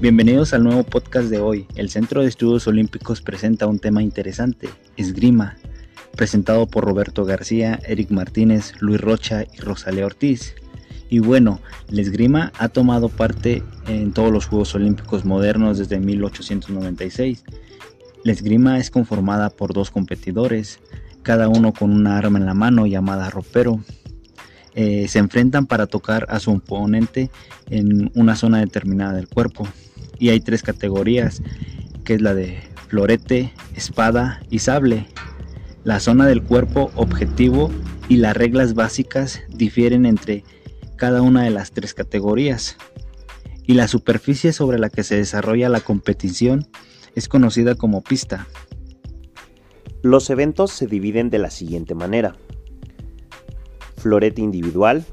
Bienvenidos al nuevo podcast de hoy. El Centro de Estudios Olímpicos presenta un tema interesante, esgrima, presentado por Roberto García, Eric Martínez, Luis Rocha y Rosalía Ortiz. Y bueno, la esgrima ha tomado parte en todos los Juegos Olímpicos modernos desde 1896. La esgrima es conformada por dos competidores, cada uno con una arma en la mano llamada ropero. Eh, se enfrentan para tocar a su oponente en una zona determinada del cuerpo y hay tres categorías, que es la de florete, espada y sable. La zona del cuerpo objetivo y las reglas básicas difieren entre cada una de las tres categorías. Y la superficie sobre la que se desarrolla la competición es conocida como pista. Los eventos se dividen de la siguiente manera. Florete individual,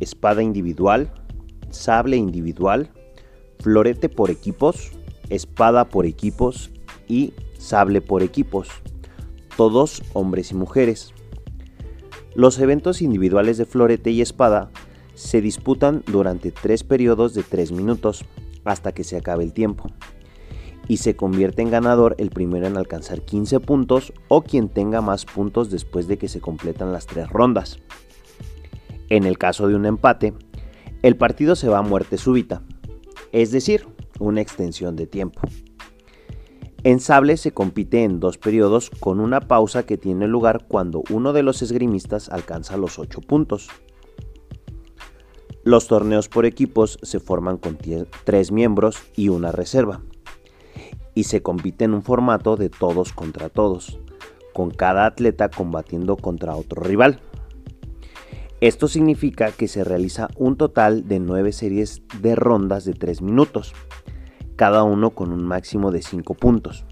espada individual, sable individual, florete por equipos, espada por equipos y sable por equipos, todos hombres y mujeres. Los eventos individuales de florete y espada se disputan durante tres periodos de tres minutos hasta que se acabe el tiempo y se convierte en ganador el primero en alcanzar 15 puntos o quien tenga más puntos después de que se completan las tres rondas. En el caso de un empate, el partido se va a muerte súbita, es decir, una extensión de tiempo. En sable se compite en dos periodos con una pausa que tiene lugar cuando uno de los esgrimistas alcanza los 8 puntos. Los torneos por equipos se forman con tres miembros y una reserva, y se compite en un formato de todos contra todos, con cada atleta combatiendo contra otro rival. Esto significa que se realiza un total de 9 series de rondas de 3 minutos, cada uno con un máximo de 5 puntos.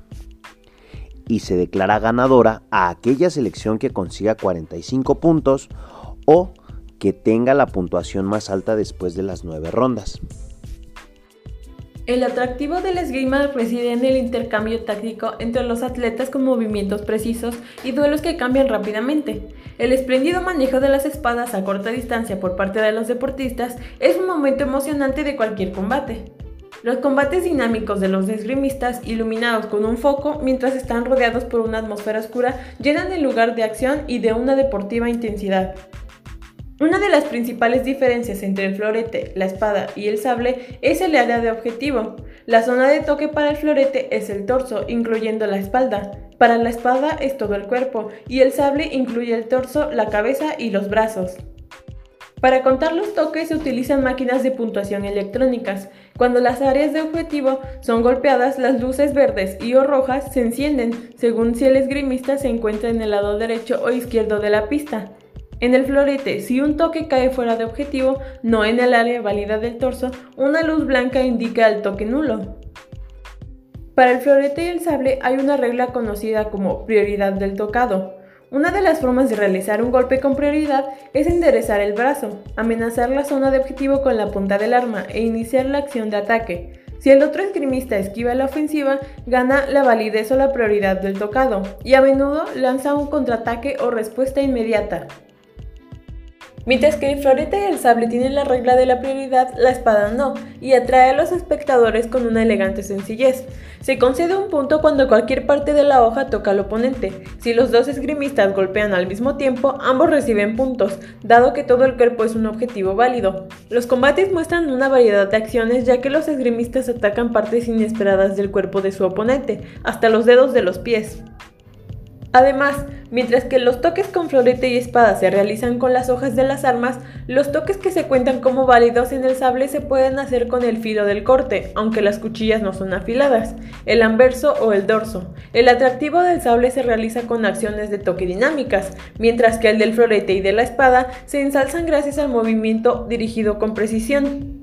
Y se declara ganadora a aquella selección que consiga 45 puntos o que tenga la puntuación más alta después de las 9 rondas. El atractivo del esgrima reside en el intercambio táctico entre los atletas con movimientos precisos y duelos que cambian rápidamente. El espléndido manejo de las espadas a corta distancia por parte de los deportistas es un momento emocionante de cualquier combate. Los combates dinámicos de los esgrimistas, iluminados con un foco mientras están rodeados por una atmósfera oscura, llenan el lugar de acción y de una deportiva intensidad. Una de las principales diferencias entre el florete, la espada y el sable es el área de objetivo. La zona de toque para el florete es el torso, incluyendo la espalda. Para la espada es todo el cuerpo y el sable incluye el torso, la cabeza y los brazos. Para contar los toques se utilizan máquinas de puntuación electrónicas. Cuando las áreas de objetivo son golpeadas, las luces verdes y o rojas se encienden, según si el esgrimista se encuentra en el lado derecho o izquierdo de la pista. En el florete, si un toque cae fuera de objetivo, no en el área válida del torso, una luz blanca indica el toque nulo. Para el florete y el sable hay una regla conocida como prioridad del tocado. Una de las formas de realizar un golpe con prioridad es enderezar el brazo, amenazar la zona de objetivo con la punta del arma e iniciar la acción de ataque. Si el otro esgrimista esquiva la ofensiva, gana la validez o la prioridad del tocado, y a menudo lanza un contraataque o respuesta inmediata. Mientras que el florete y el sable tienen la regla de la prioridad, la espada no, y atrae a los espectadores con una elegante sencillez. Se concede un punto cuando cualquier parte de la hoja toca al oponente. Si los dos esgrimistas golpean al mismo tiempo, ambos reciben puntos, dado que todo el cuerpo es un objetivo válido. Los combates muestran una variedad de acciones ya que los esgrimistas atacan partes inesperadas del cuerpo de su oponente, hasta los dedos de los pies. Además, mientras que los toques con florete y espada se realizan con las hojas de las armas, los toques que se cuentan como válidos en el sable se pueden hacer con el filo del corte, aunque las cuchillas no son afiladas, el anverso o el dorso. El atractivo del sable se realiza con acciones de toque dinámicas, mientras que el del florete y de la espada se ensalzan gracias al movimiento dirigido con precisión.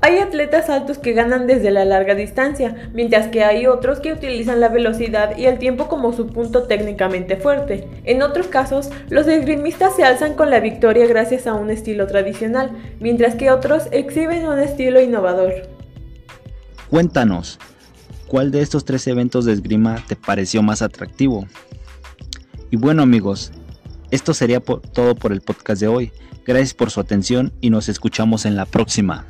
Hay atletas altos que ganan desde la larga distancia, mientras que hay otros que utilizan la velocidad y el tiempo como su punto técnicamente fuerte. En otros casos, los esgrimistas se alzan con la victoria gracias a un estilo tradicional, mientras que otros exhiben un estilo innovador. Cuéntanos, ¿cuál de estos tres eventos de esgrima te pareció más atractivo? Y bueno amigos, esto sería todo por el podcast de hoy. Gracias por su atención y nos escuchamos en la próxima.